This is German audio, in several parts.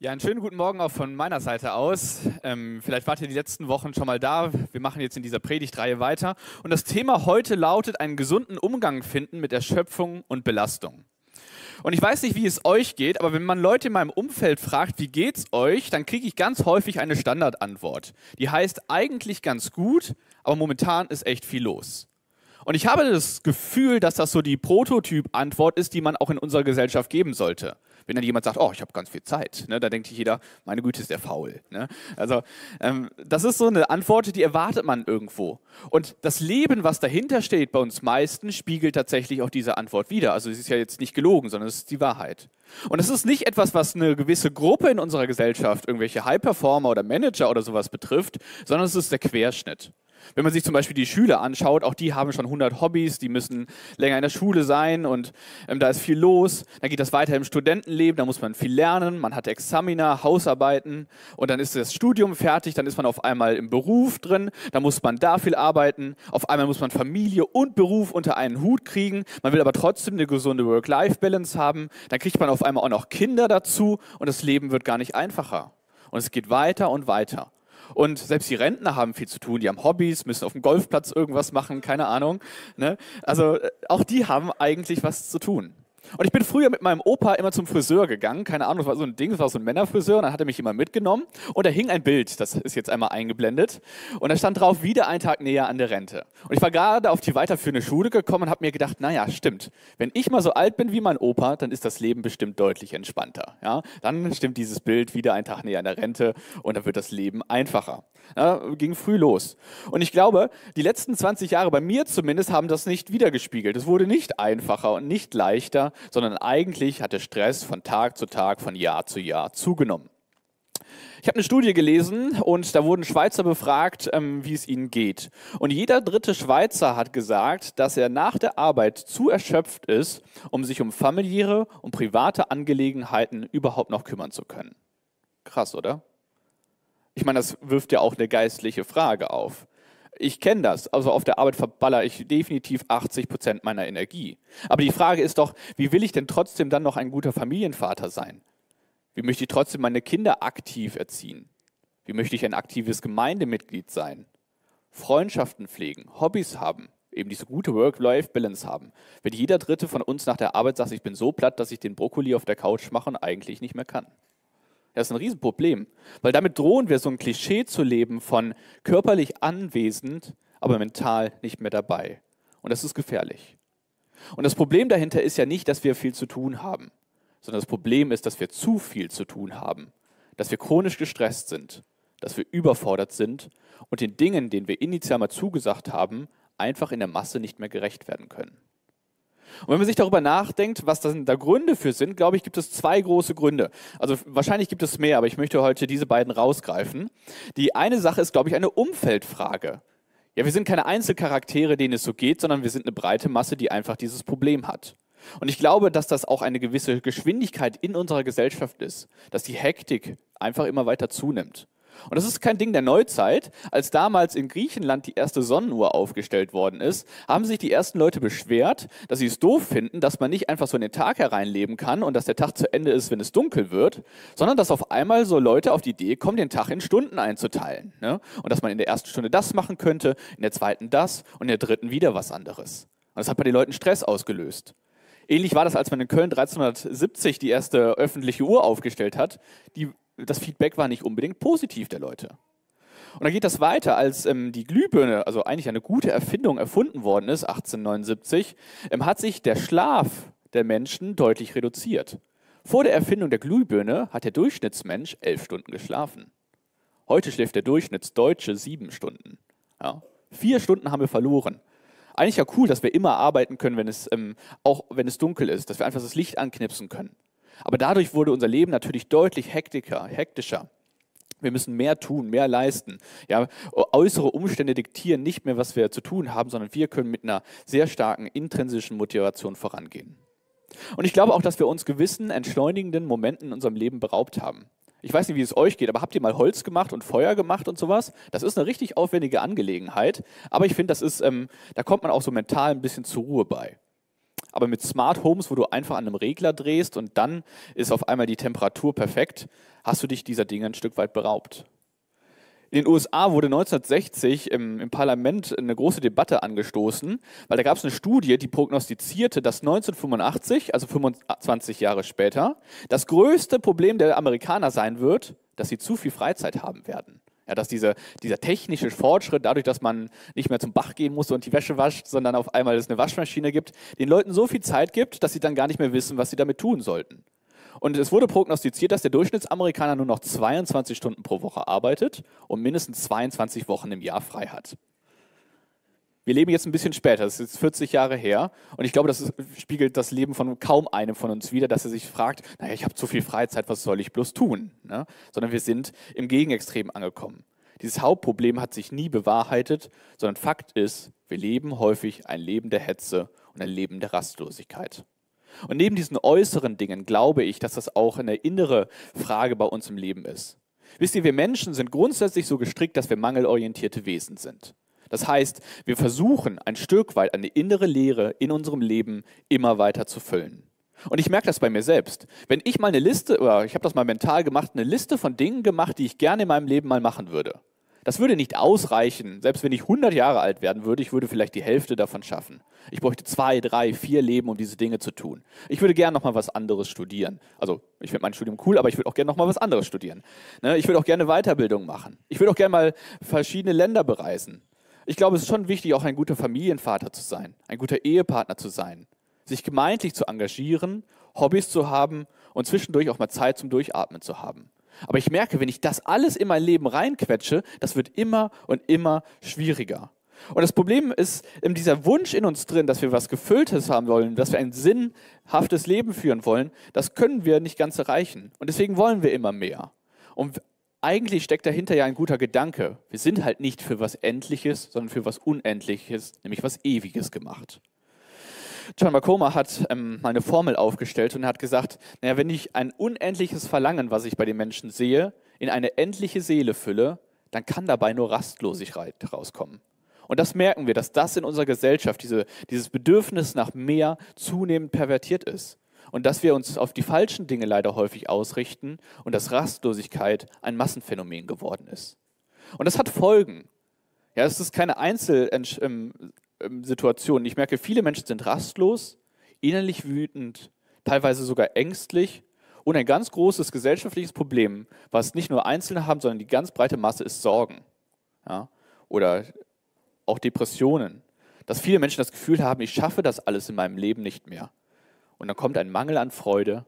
Ja, einen schönen guten Morgen auch von meiner Seite aus. Ähm, vielleicht wart ihr die letzten Wochen schon mal da. Wir machen jetzt in dieser Predigtreihe weiter. Und das Thema heute lautet, einen gesunden Umgang finden mit Erschöpfung und Belastung. Und ich weiß nicht, wie es euch geht, aber wenn man Leute in meinem Umfeld fragt, wie geht's euch, dann kriege ich ganz häufig eine Standardantwort. Die heißt eigentlich ganz gut, aber momentan ist echt viel los. Und ich habe das Gefühl, dass das so die Prototyp-Antwort ist, die man auch in unserer Gesellschaft geben sollte wenn dann jemand sagt, oh, ich habe ganz viel Zeit, ne, da denkt jeder, meine Güte, ist der faul. Ne? Also ähm, das ist so eine Antwort, die erwartet man irgendwo. Und das Leben, was dahinter steht bei uns meisten, spiegelt tatsächlich auch diese Antwort wider. Also es ist ja jetzt nicht gelogen, sondern es ist die Wahrheit. Und es ist nicht etwas, was eine gewisse Gruppe in unserer Gesellschaft, irgendwelche High-Performer oder Manager oder sowas betrifft, sondern es ist der Querschnitt. Wenn man sich zum Beispiel die Schüler anschaut, auch die haben schon 100 Hobbys, die müssen länger in der Schule sein und ähm, da ist viel los. Dann geht das weiter im Studentenleben, da muss man viel lernen, man hat Examiner, Hausarbeiten und dann ist das Studium fertig, dann ist man auf einmal im Beruf drin, da muss man da viel arbeiten, auf einmal muss man Familie und Beruf unter einen Hut kriegen, man will aber trotzdem eine gesunde Work-Life-Balance haben, dann kriegt man auf einmal auch noch Kinder dazu und das Leben wird gar nicht einfacher. Und es geht weiter und weiter. Und selbst die Rentner haben viel zu tun. Die haben Hobbys, müssen auf dem Golfplatz irgendwas machen, keine Ahnung. Ne? Also äh, auch die haben eigentlich was zu tun. Und ich bin früher mit meinem Opa immer zum Friseur gegangen. Keine Ahnung, das war so ein Ding, das war so ein Männerfriseur. Und dann hat er mich immer mitgenommen. Und da hing ein Bild, das ist jetzt einmal eingeblendet. Und da stand drauf, wieder ein Tag näher an der Rente. Und ich war gerade auf die weiterführende Schule gekommen und habe mir gedacht, naja, stimmt. Wenn ich mal so alt bin wie mein Opa, dann ist das Leben bestimmt deutlich entspannter. Ja? Dann stimmt dieses Bild, wieder ein Tag näher an der Rente. Und dann wird das Leben einfacher. Ja, ging früh los. Und ich glaube, die letzten 20 Jahre, bei mir zumindest, haben das nicht wiedergespiegelt. Es wurde nicht einfacher und nicht leichter, sondern eigentlich hat der Stress von Tag zu Tag, von Jahr zu Jahr zugenommen. Ich habe eine Studie gelesen und da wurden Schweizer befragt, ähm, wie es ihnen geht. Und jeder dritte Schweizer hat gesagt, dass er nach der Arbeit zu erschöpft ist, um sich um familiäre und private Angelegenheiten überhaupt noch kümmern zu können. Krass, oder? Ich meine, das wirft ja auch eine geistliche Frage auf. Ich kenne das. Also auf der Arbeit verballer ich definitiv 80 Prozent meiner Energie. Aber die Frage ist doch, wie will ich denn trotzdem dann noch ein guter Familienvater sein? Wie möchte ich trotzdem meine Kinder aktiv erziehen? Wie möchte ich ein aktives Gemeindemitglied sein? Freundschaften pflegen, Hobbys haben, eben diese gute Work-Life-Balance haben. Wenn jeder Dritte von uns nach der Arbeit sagt, ich bin so platt, dass ich den Brokkoli auf der Couch mache und eigentlich nicht mehr kann. Das ist ein Riesenproblem, weil damit drohen wir so ein Klischee zu leben von körperlich anwesend, aber mental nicht mehr dabei. Und das ist gefährlich. Und das Problem dahinter ist ja nicht, dass wir viel zu tun haben, sondern das Problem ist, dass wir zu viel zu tun haben, dass wir chronisch gestresst sind, dass wir überfordert sind und den Dingen, denen wir initial mal zugesagt haben, einfach in der Masse nicht mehr gerecht werden können. Und wenn man sich darüber nachdenkt, was da Gründe für sind, glaube ich, gibt es zwei große Gründe. Also wahrscheinlich gibt es mehr, aber ich möchte heute diese beiden rausgreifen. Die eine Sache ist, glaube ich, eine Umfeldfrage. Ja, wir sind keine Einzelcharaktere, denen es so geht, sondern wir sind eine breite Masse, die einfach dieses Problem hat. Und ich glaube, dass das auch eine gewisse Geschwindigkeit in unserer Gesellschaft ist, dass die Hektik einfach immer weiter zunimmt. Und das ist kein Ding der Neuzeit. Als damals in Griechenland die erste Sonnenuhr aufgestellt worden ist, haben sich die ersten Leute beschwert, dass sie es doof finden, dass man nicht einfach so in den Tag hereinleben kann und dass der Tag zu Ende ist, wenn es dunkel wird, sondern dass auf einmal so Leute auf die Idee kommen, den Tag in Stunden einzuteilen. Ne? Und dass man in der ersten Stunde das machen könnte, in der zweiten das und in der dritten wieder was anderes. Und das hat bei den Leuten Stress ausgelöst. Ähnlich war das, als man in Köln 1370 die erste öffentliche Uhr aufgestellt hat. Die das Feedback war nicht unbedingt positiv der Leute. Und dann geht das weiter, als ähm, die Glühbirne, also eigentlich eine gute Erfindung, erfunden worden ist, 1879, ähm, hat sich der Schlaf der Menschen deutlich reduziert. Vor der Erfindung der Glühbirne hat der Durchschnittsmensch elf Stunden geschlafen. Heute schläft der Durchschnittsdeutsche sieben Stunden. Ja. Vier Stunden haben wir verloren. Eigentlich ja cool, dass wir immer arbeiten können, wenn es, ähm, auch wenn es dunkel ist, dass wir einfach das Licht anknipsen können. Aber dadurch wurde unser Leben natürlich deutlich hektiker, hektischer. Wir müssen mehr tun, mehr leisten. Ja, äußere Umstände diktieren nicht mehr, was wir zu tun haben, sondern wir können mit einer sehr starken intrinsischen Motivation vorangehen. Und ich glaube auch, dass wir uns gewissen entschleunigenden Momenten in unserem Leben beraubt haben. Ich weiß nicht, wie es euch geht, aber habt ihr mal Holz gemacht und Feuer gemacht und sowas? Das ist eine richtig aufwendige Angelegenheit, aber ich finde, das ist, ähm, da kommt man auch so mental ein bisschen zur Ruhe bei. Aber mit Smart Homes, wo du einfach an einem Regler drehst und dann ist auf einmal die Temperatur perfekt, hast du dich dieser Dinge ein Stück weit beraubt. In den USA wurde 1960 im, im, Parlament eine große Debatte angestoßen, weil da gab es eine Studie, die prognostizierte, dass 1985, also 25 Jahre später, das größte Problem der Amerikaner sein wird, dass sie zu viel Freizeit haben werden. Ja, dass diese, dieser technische Fortschritt, dadurch, dass man nicht mehr zum Bach gehen muss und die Wäsche wascht, sondern auf einmal es eine Waschmaschine gibt, den Leuten so viel Zeit gibt, dass sie dann gar nicht mehr wissen, was sie damit tun sollten. Und es wurde prognostiziert, dass der Durchschnittsamerikaner nur noch 22 Stunden pro Woche arbeitet und mindestens 22 Wochen im Jahr frei hat. Wir leben jetzt ein bisschen später, das ist jetzt 40 Jahre her. Und ich glaube, das spiegelt das Leben von kaum einem von uns wider, dass er sich fragt, naja, ich habe zu viel Freizeit, was soll ich bloß tun? Ne? Sondern wir sind im Gegenextrem angekommen. Dieses Hauptproblem hat sich nie bewahrheitet, sondern Fakt ist, wir leben häufig ein Leben der Hetze und ein Leben der Rastlosigkeit. Und neben diesen äußeren Dingen glaube ich, dass das auch eine innere Frage bei uns im Leben ist. Wisst ihr, wir Menschen sind grundsätzlich so gestrickt, dass wir mangelorientierte Wesen sind. Das heißt, wir versuchen ein Stück weit eine innere Leere in unserem Leben immer weiter zu füllen. Und ich merke das bei mir selbst. Wenn ich mal eine Liste, oder ich habe das mal mental gemacht, eine Liste von Dingen gemacht, die ich gerne in meinem Leben mal machen würde. Das würde nicht ausreichen. Selbst wenn ich 100 Jahre alt werden würde, ich würde vielleicht die Hälfte davon schaffen. Ich bräuchte zwei, drei, vier Leben, um diese Dinge zu tun. Ich würde gerne noch mal was anderes studieren. Also ich finde mein Studium cool, aber ich würde auch gerne noch mal was anderes studieren. Ne? Ich würde auch gerne Weiterbildung machen. Ich würde auch gerne mal verschiedene Länder bereisen. Ich glaube, es ist schon wichtig, auch ein guter Familienvater zu sein, ein guter Ehepartner zu sein, sich gemeintlich zu engagieren, Hobbys zu haben und zwischendurch auch mal Zeit zum Durchatmen zu haben. Aber ich merke, wenn ich das alles in mein Leben reinquetsche, das wird immer und immer schwieriger. Und das Problem ist in dieser Wunsch in uns drin, dass wir was Gefülltes haben wollen, dass wir ein sinnhaftes Leben führen wollen, das können wir nicht ganz erreichen. Und deswegen wollen wir immer mehr. Und eigentlich steckt dahinter ja ein guter Gedanke. Wir sind halt nicht für was Endliches, sondern für was Unendliches, nämlich was Ewiges gemacht. John Makoma hat ähm, mal eine Formel aufgestellt und hat gesagt, naja, wenn ich ein unendliches Verlangen, was ich bei den Menschen sehe, in eine endliche Seele fülle, dann kann dabei nur Rastlosigkeit rauskommen. Und das merken wir, dass das in unserer Gesellschaft, diese, dieses Bedürfnis nach mehr zunehmend pervertiert ist. Und dass wir uns auf die falschen Dinge leider häufig ausrichten und dass Rastlosigkeit ein Massenphänomen geworden ist. Und das hat Folgen. Ja, es ist keine Einzel ähm, ähm. Ich merke, viele Menschen sind rastlos, innerlich wütend, teilweise sogar ängstlich. Und ein ganz großes gesellschaftliches Problem, was nicht nur Einzelne haben, sondern die ganz breite Masse, ist Sorgen. Ja? Oder auch Depressionen. Dass viele Menschen das Gefühl haben, ich schaffe das alles in meinem Leben nicht mehr. Und dann kommt ein Mangel an Freude,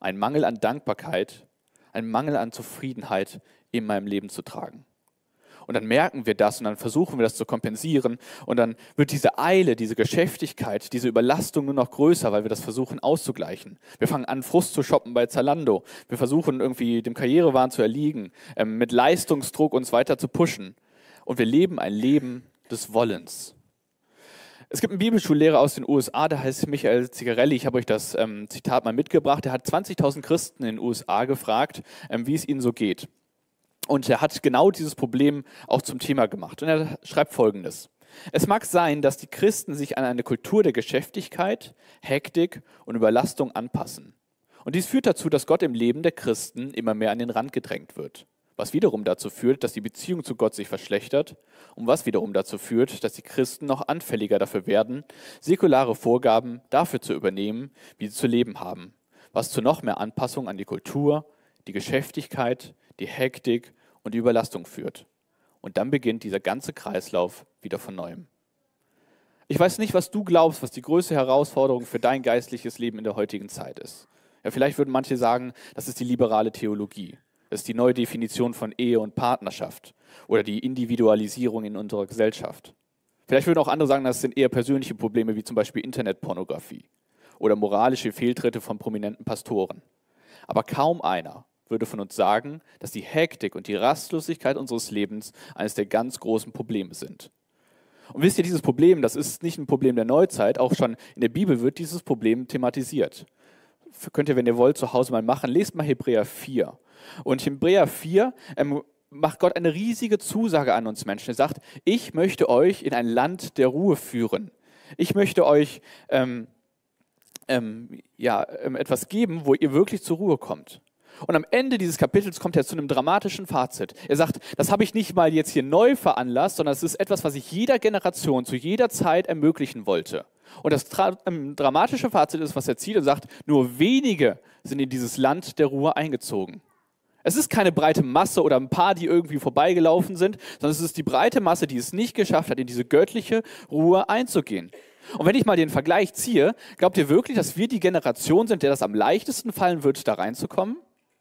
ein Mangel an Dankbarkeit, ein Mangel an Zufriedenheit in meinem Leben zu tragen. Und dann merken wir das und dann versuchen wir das zu kompensieren. Und dann wird diese Eile, diese Geschäftigkeit, diese Überlastung nur noch größer, weil wir das versuchen auszugleichen. Wir fangen an, Frust zu shoppen bei Zalando. Wir versuchen irgendwie dem Karrierewahn zu erliegen, ähm, mit Leistungsdruck uns weiter zu pushen. Und wir leben ein Leben des Wollens. Es gibt einen Bibelschullehrer aus den USA, der heißt Michael Zigarelli. Ich habe euch das ähm, Zitat mal mitgebracht. Der hat 20.000 Christen in den USA gefragt, ähm, wie es ihnen so geht. Und er hat genau dieses Problem auch zum Thema gemacht. Und er schreibt Folgendes. Es mag sein, dass die Christen sich an eine Kultur der Geschäftigkeit, Hektik und Überlastung anpassen. Und dies führt dazu, dass Gott im Leben der Christen immer mehr an den Rand gedrängt wird. Was wiederum dazu führt, dass die Beziehung zu Gott sich verschlechtert und was wiederum dazu führt, dass die Christen noch anfälliger dafür werden, säkulare Vorgaben dafür zu übernehmen, wie sie zu leben haben, was zu noch mehr Anpassung an die Kultur, die Geschäftigkeit, die Hektik und die Überlastung führt. Und dann beginnt dieser ganze Kreislauf wieder von neuem. Ich weiß nicht, was du glaubst, was die größte Herausforderung für dein geistliches Leben in der heutigen Zeit ist. Ja, vielleicht würden manche sagen, das ist die liberale Theologie. Das ist die neue Definition von Ehe und Partnerschaft oder die Individualisierung in unserer Gesellschaft. Vielleicht würden auch andere sagen, das sind eher persönliche Probleme wie zum Beispiel Internetpornografie oder moralische Fehltritte von prominenten Pastoren. Aber kaum einer würde von uns sagen, dass die Hektik und die Rastlosigkeit unseres Lebens eines der ganz großen Probleme sind. Und wisst ihr, dieses Problem, das ist nicht ein Problem der Neuzeit, auch schon in der Bibel wird dieses Problem thematisiert. Könnt ihr, wenn ihr wollt, zu Hause mal machen. Lest mal Hebräer 4. Und Hebräer 4 ähm, macht Gott eine riesige Zusage an uns Menschen. Er sagt, ich möchte euch in ein Land der Ruhe führen. Ich möchte euch ähm, ähm, ja, ähm, etwas geben, wo ihr wirklich zur Ruhe kommt. Und am Ende dieses Kapitels kommt er zu einem dramatischen Fazit. Er sagt, das habe ich nicht mal jetzt hier neu veranlasst, sondern es ist etwas, was ich jeder Generation zu jeder Zeit ermöglichen wollte. Und das ähm, dramatische Fazit ist, was er zieht und sagt, nur wenige sind in dieses Land der Ruhe eingezogen. Es ist keine breite Masse oder ein paar, die irgendwie vorbeigelaufen sind, sondern es ist die breite Masse, die es nicht geschafft hat, in diese göttliche Ruhe einzugehen. Und wenn ich mal den Vergleich ziehe, glaubt ihr wirklich, dass wir die Generation sind, der das am leichtesten fallen wird, da reinzukommen?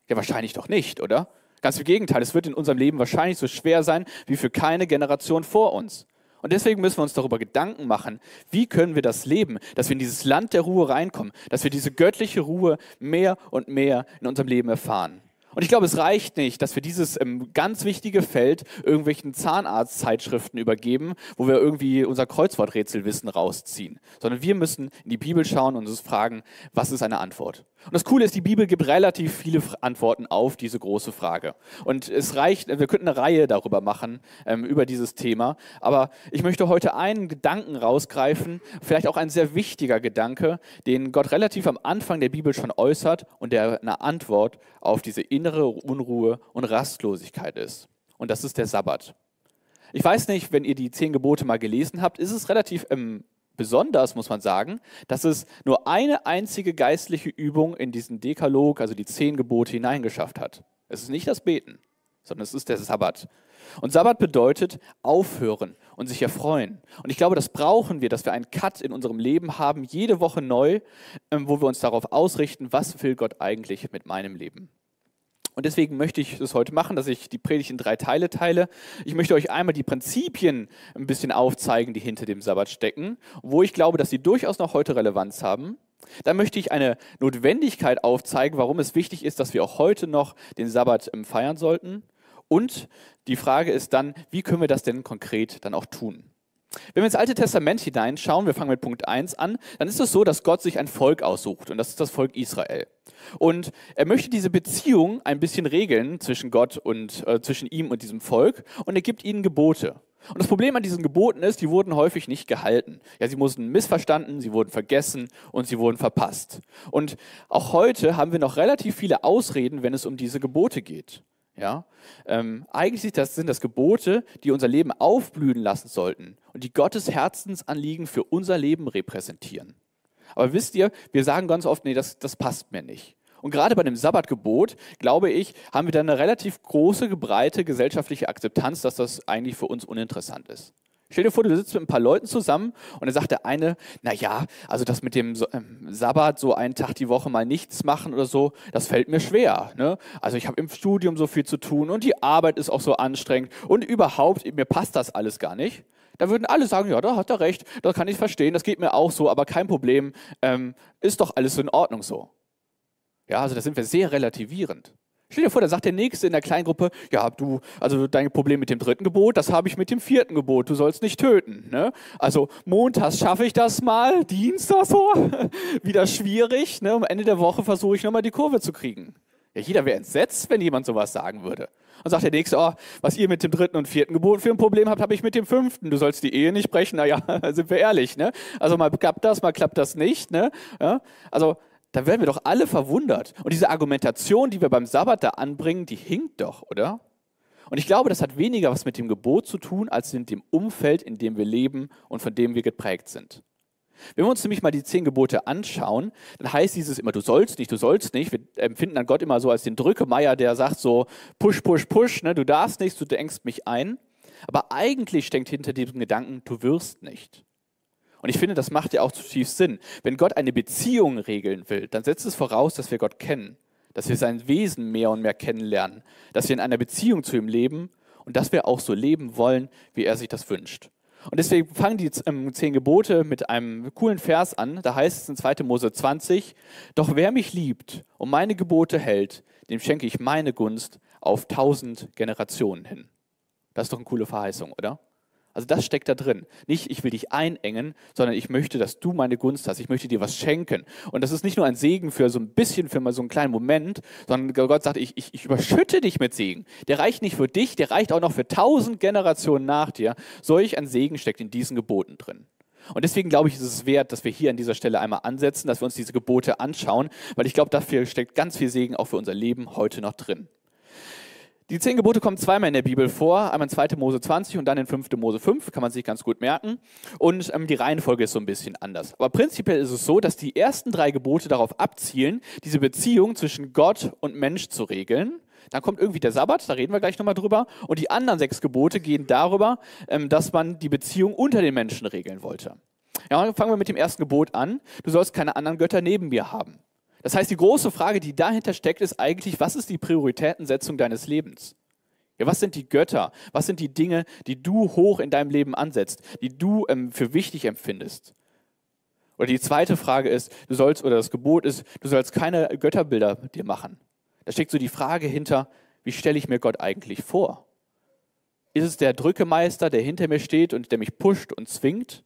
Ja, wahrscheinlich doch nicht, oder? Ganz im Gegenteil, es wird in unserem Leben wahrscheinlich so schwer sein wie für keine Generation vor uns. Und deswegen müssen wir uns darüber Gedanken machen, wie können wir das leben, dass wir in dieses Land der Ruhe reinkommen, dass wir diese göttliche Ruhe mehr und mehr in unserem Leben erfahren. Und ich glaube, es reicht nicht, dass wir dieses ähm, ganz wichtige Feld irgendwelchen Zahnarztzeitschriften übergeben, wo wir irgendwie unser Kreuzworträtselwissen rausziehen, sondern wir müssen in die Bibel schauen und uns fragen, was ist eine Antwort? Und das Coole ist, die Bibel gibt relativ viele Antworten auf diese große Frage. Und es reicht, wir könnten eine Reihe darüber machen, ähm, über dieses Thema. Aber ich möchte heute einen Gedanken rausgreifen, vielleicht auch ein sehr wichtiger Gedanke, den Gott relativ am Anfang der Bibel schon äußert und der eine Antwort auf diese innere Unruhe und Rastlosigkeit ist. Und das ist der Sabbat. Ich weiß nicht, wenn ihr die zehn Gebote mal gelesen habt, ist es relativ ähm, besonders, muss man sagen, dass es nur eine einzige geistliche Übung in diesen Dekalog, also die zehn Gebote, hineingeschafft hat. Es ist nicht das Beten, sondern es ist der Sabbat. Und Sabbat bedeutet aufhören und sich erfreuen. Und ich glaube, das brauchen wir, dass wir einen Cut in unserem Leben haben, jede Woche neu, ähm, wo wir uns darauf ausrichten, was will Gott eigentlich mit meinem Leben. Und deswegen möchte ich es heute machen, dass ich die Predigt in drei Teile teile. Ich möchte euch einmal die Prinzipien ein bisschen aufzeigen, die hinter dem Sabbat stecken, wo ich glaube, dass sie durchaus noch heute Relevanz haben. Dann möchte ich eine Notwendigkeit aufzeigen, warum es wichtig ist, dass wir auch heute noch den Sabbat ähm, feiern sollten. Und die Frage ist dann, wie können wir das denn konkret dann auch tun? Wenn wir ins Alte Testament hineinschauen, wir fangen mit Punkt 1 an, dann ist es so, dass Gott sich ein Volk aussucht und das ist das Volk Israel. Und er möchte diese Beziehung ein bisschen regeln zwischen Gott und äh, zwischen ihm und diesem Volk und er gibt ihnen Gebote. Und das Problem an diesen Geboten ist, die wurden häufig nicht gehalten. Ja, sie wurden missverstanden, sie wurden vergessen und sie wurden verpasst. Und auch heute haben wir noch relativ viele Ausreden, wenn es um diese Gebote geht. Ja, ähm, eigentlich sind das Gebote, die unser Leben aufblühen lassen sollten und die Gottes Herzensanliegen für unser Leben repräsentieren. Aber wisst ihr, wir sagen ganz oft, nee, das, das passt mir nicht. Und gerade bei dem Sabbatgebot, glaube ich, haben wir dann eine relativ große, breite gesellschaftliche Akzeptanz, dass das eigentlich für uns uninteressant ist. Stell dir vor, du sitzt mit ein paar Leuten zusammen und dann sagt der eine, na ja, also das mit dem ähm, Sabbat, so einen Tag die Woche mal nichts machen oder so, das fällt mir schwer. Ne? Also ich habe im Studium so viel zu tun und die Arbeit ist auch so anstrengend und überhaupt, mir passt das alles gar nicht. Da würden alle sagen, ja, da hat er recht, das kann ich verstehen, das geht mir auch so, aber kein Problem, ähm, ist doch alles in Ordnung so. Ja, also da sind wir sehr relativierend. Stell dir vor, da sagt der Nächste in der Kleingruppe, ja, du, also dein Problem mit dem dritten Gebot, das habe ich mit dem vierten Gebot, du sollst nicht töten. Ne? Also montags schaffe ich das mal, Dienstag so, wieder schwierig. Ne? Am Ende der Woche versuche ich nochmal die Kurve zu kriegen. Ja, jeder wäre entsetzt, wenn jemand sowas sagen würde. Und sagt der Nächste, oh, was ihr mit dem dritten und vierten Gebot für ein Problem habt, habe ich mit dem fünften. Du sollst die Ehe nicht brechen. Naja, sind wir ehrlich. Ne? Also mal klappt das, mal klappt das nicht. Ne? Ja? Also da werden wir doch alle verwundert. Und diese Argumentation, die wir beim Sabbat da anbringen, die hinkt doch, oder? Und ich glaube, das hat weniger was mit dem Gebot zu tun, als mit dem Umfeld, in dem wir leben und von dem wir geprägt sind. Wenn wir uns nämlich mal die zehn Gebote anschauen, dann heißt dieses immer, du sollst nicht, du sollst nicht. Wir empfinden dann Gott immer so als den Drückemeier, der sagt so, push, push, push, ne, du darfst nichts, du denkst mich ein. Aber eigentlich steckt hinter diesem Gedanken, du wirst nicht. Und ich finde, das macht ja auch zutiefst Sinn. Wenn Gott eine Beziehung regeln will, dann setzt es voraus, dass wir Gott kennen, dass wir sein Wesen mehr und mehr kennenlernen, dass wir in einer Beziehung zu ihm leben und dass wir auch so leben wollen, wie er sich das wünscht. Und deswegen fangen die ähm, zehn Gebote mit einem coolen Vers an. Da heißt es in 2. Mose 20, Doch wer mich liebt und meine Gebote hält, dem schenke ich meine Gunst auf tausend Generationen hin. Das ist doch eine coole Verheißung, oder? Also das steckt da drin. Nicht, ich will dich einengen, sondern ich möchte, dass du meine Gunst hast. Ich möchte dir was schenken. Und das ist nicht nur ein Segen für so ein bisschen, für mal so einen kleinen Moment, sondern Gott sagt, ich, ich, ich überschütte dich mit Segen. Der reicht nicht für dich, der reicht auch noch für tausend Generationen nach dir. Solch ein Segen steckt in diesen Geboten drin. Und deswegen glaube ich, ist es wert, dass wir hier an dieser Stelle einmal ansetzen, dass wir uns diese Gebote anschauen, weil ich glaube, dafür steckt ganz viel Segen auch für unser Leben heute noch drin. Die zehn Gebote kommen zweimal in der Bibel vor, einmal in 2. Mose 20 und dann in 5. Mose 5, kann man sich ganz gut merken. Und ähm, die Reihenfolge ist so ein bisschen anders. Aber prinzipiell ist es so, dass die ersten drei Gebote darauf abzielen, diese Beziehung zwischen Gott und Mensch zu regeln. Dann kommt irgendwie der Sabbat, da reden wir gleich nochmal drüber. Und die anderen sechs Gebote gehen darüber, ähm, dass man die Beziehung unter den Menschen regeln wollte. Ja, fangen wir mit dem ersten Gebot an. Du sollst keine anderen Götter neben mir haben. Das heißt, die große Frage, die dahinter steckt, ist eigentlich, was ist die Prioritätensetzung deines Lebens? Ja, was sind die Götter? Was sind die Dinge, die du hoch in deinem Leben ansetzt, die du ähm, für wichtig empfindest? Oder die zweite Frage ist, du sollst, oder das Gebot ist, du sollst keine Götterbilder dir machen. Da steckt so die Frage hinter, wie stelle ich mir Gott eigentlich vor? Ist es der Drückemeister, der hinter mir steht und der mich pusht und zwingt?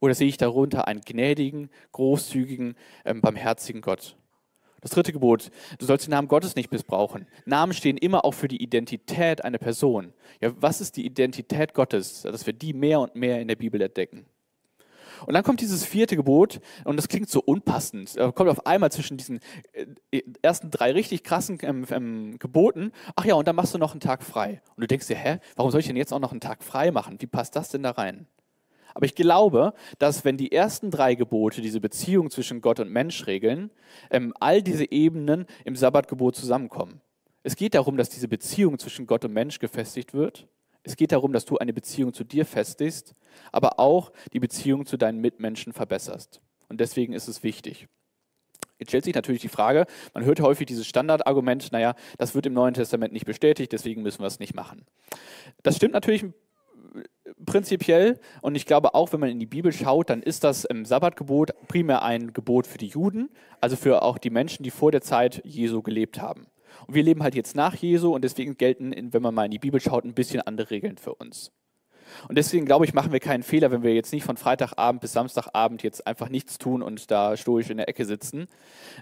Oder sehe ich darunter einen gnädigen, großzügigen, ähm, barmherzigen Gott? Das dritte Gebot, du sollst den Namen Gottes nicht missbrauchen. Namen stehen immer auch für die Identität einer Person. Ja, was ist die Identität Gottes? Dass wir die mehr und mehr in der Bibel entdecken. Und dann kommt dieses vierte Gebot, und das klingt so unpassend. Kommt auf einmal zwischen diesen äh, ersten drei richtig krassen ähm, ähm, Geboten. Ach ja, und dann machst du noch einen Tag frei. Und du denkst dir, hä, warum soll ich denn jetzt auch noch einen Tag frei machen? Wie passt das denn da rein? Aber ich glaube, dass wenn die ersten drei Gebote diese Beziehung zwischen Gott und Mensch regeln, ähm, all diese Ebenen im Sabbatgebot zusammenkommen. Es geht darum, dass diese Beziehung zwischen Gott und Mensch gefestigt wird. Es geht darum, dass du eine Beziehung zu dir festigst, aber auch die Beziehung zu deinen Mitmenschen verbesserst. Und deswegen ist es wichtig. Jetzt stellt sich natürlich die Frage, man hört häufig dieses Standardargument, naja, das wird im Neuen Testament nicht bestätigt, deswegen müssen wir es nicht machen. Das stimmt natürlich prinzipiell. Und ich glaube auch, wenn man in die Bibel schaut, dann ist das im Sabbatgebot primär ein Gebot für die Juden, also für auch die Menschen, die vor der Zeit Jesu gelebt haben. Und wir leben halt jetzt nach Jesu und deswegen gelten, wenn man mal in die Bibel schaut, ein bisschen andere Regeln für uns. Und deswegen glaube ich, machen wir keinen Fehler, wenn wir jetzt nicht von Freitagabend bis Samstagabend jetzt einfach nichts tun und da stoisch in der Ecke sitzen.